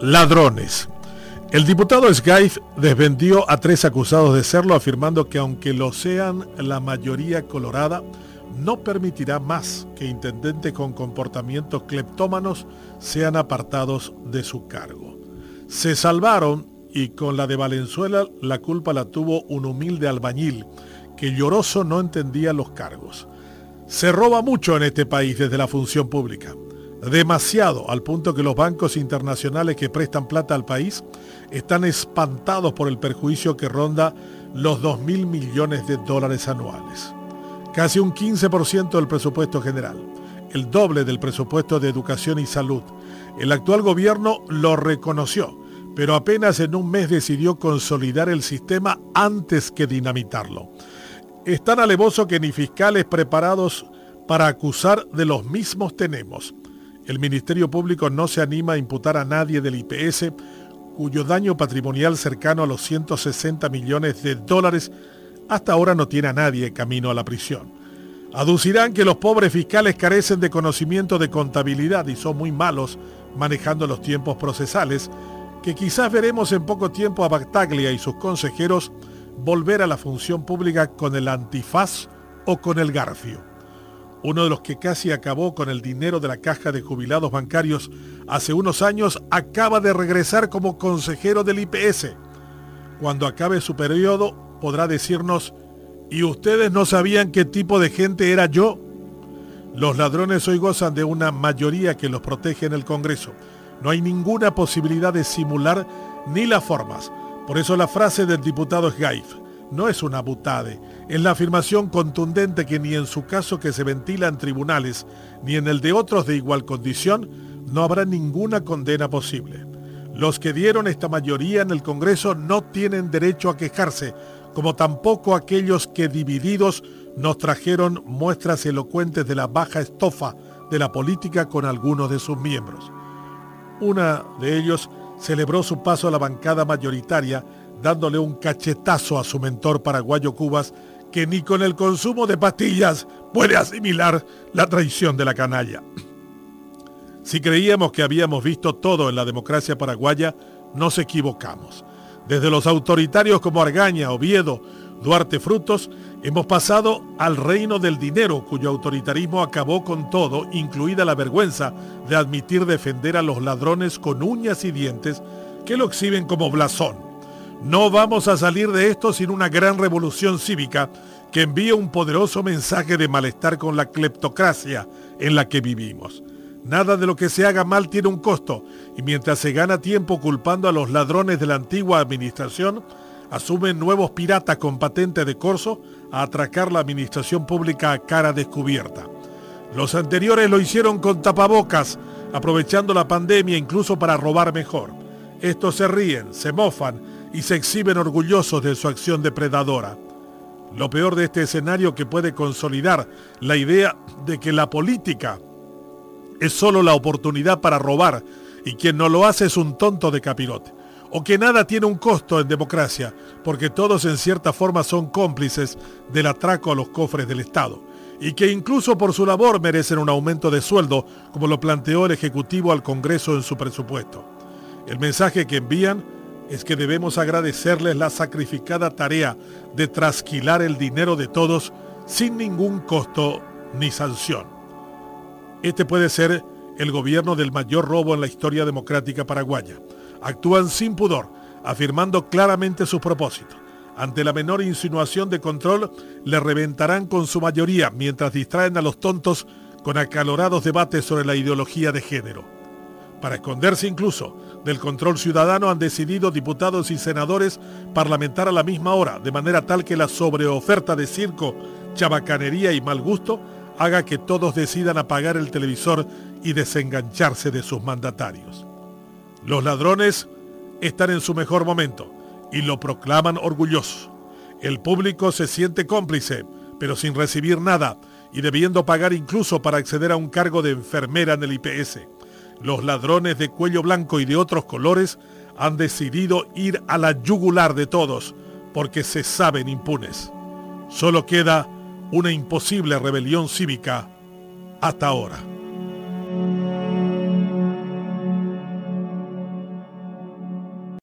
ladrones. El diputado Sgaif desvendió a tres acusados de serlo, afirmando que aunque lo sean la mayoría colorada, no permitirá más que intendentes con comportamientos cleptómanos sean apartados de su cargo. Se salvaron y con la de Valenzuela la culpa la tuvo un humilde albañil que lloroso no entendía los cargos. Se roba mucho en este país desde la función pública demasiado al punto que los bancos internacionales que prestan plata al país están espantados por el perjuicio que ronda los 2 mil millones de dólares anuales. Casi un 15% del presupuesto general, el doble del presupuesto de educación y salud. El actual gobierno lo reconoció, pero apenas en un mes decidió consolidar el sistema antes que dinamitarlo. Es tan alevoso que ni fiscales preparados para acusar de los mismos tenemos. El Ministerio Público no se anima a imputar a nadie del IPS cuyo daño patrimonial cercano a los 160 millones de dólares hasta ahora no tiene a nadie camino a la prisión. Aducirán que los pobres fiscales carecen de conocimiento de contabilidad y son muy malos manejando los tiempos procesales, que quizás veremos en poco tiempo a Bactaglia y sus consejeros volver a la función pública con el antifaz o con el garfio uno de los que casi acabó con el dinero de la caja de jubilados bancarios hace unos años, acaba de regresar como consejero del IPS. Cuando acabe su periodo podrá decirnos, ¿y ustedes no sabían qué tipo de gente era yo? Los ladrones hoy gozan de una mayoría que los protege en el Congreso. No hay ninguna posibilidad de simular ni las formas. Por eso la frase del diputado Gaif no es una butade, es la afirmación contundente que ni en su caso que se ventila en tribunales, ni en el de otros de igual condición, no habrá ninguna condena posible. Los que dieron esta mayoría en el Congreso no tienen derecho a quejarse, como tampoco aquellos que divididos nos trajeron muestras elocuentes de la baja estofa de la política con algunos de sus miembros. Una de ellos celebró su paso a la bancada mayoritaria dándole un cachetazo a su mentor paraguayo Cubas, que ni con el consumo de pastillas puede asimilar la traición de la canalla. Si creíamos que habíamos visto todo en la democracia paraguaya, nos equivocamos. Desde los autoritarios como Argaña, Oviedo, Duarte Frutos, hemos pasado al reino del dinero, cuyo autoritarismo acabó con todo, incluida la vergüenza de admitir defender a los ladrones con uñas y dientes que lo exhiben como blasón. No vamos a salir de esto sin una gran revolución cívica que envíe un poderoso mensaje de malestar con la cleptocracia en la que vivimos. Nada de lo que se haga mal tiene un costo y mientras se gana tiempo culpando a los ladrones de la antigua administración, asumen nuevos piratas con patente de corso a atracar la administración pública a cara descubierta. Los anteriores lo hicieron con tapabocas, aprovechando la pandemia incluso para robar mejor. Estos se ríen, se mofan y se exhiben orgullosos de su acción depredadora. Lo peor de este escenario que puede consolidar la idea de que la política es solo la oportunidad para robar y quien no lo hace es un tonto de capirote. O que nada tiene un costo en democracia, porque todos en cierta forma son cómplices del atraco a los cofres del Estado. Y que incluso por su labor merecen un aumento de sueldo, como lo planteó el Ejecutivo al Congreso en su presupuesto. El mensaje que envían es que debemos agradecerles la sacrificada tarea de trasquilar el dinero de todos sin ningún costo ni sanción. Este puede ser el gobierno del mayor robo en la historia democrática paraguaya. Actúan sin pudor, afirmando claramente sus propósitos. Ante la menor insinuación de control, le reventarán con su mayoría mientras distraen a los tontos con acalorados debates sobre la ideología de género. Para esconderse incluso del control ciudadano han decidido diputados y senadores parlamentar a la misma hora, de manera tal que la sobreoferta de circo, chabacanería y mal gusto haga que todos decidan apagar el televisor y desengancharse de sus mandatarios. Los ladrones están en su mejor momento y lo proclaman orgulloso. El público se siente cómplice, pero sin recibir nada y debiendo pagar incluso para acceder a un cargo de enfermera en el IPS. Los ladrones de cuello blanco y de otros colores han decidido ir a la yugular de todos porque se saben impunes. Solo queda una imposible rebelión cívica hasta ahora.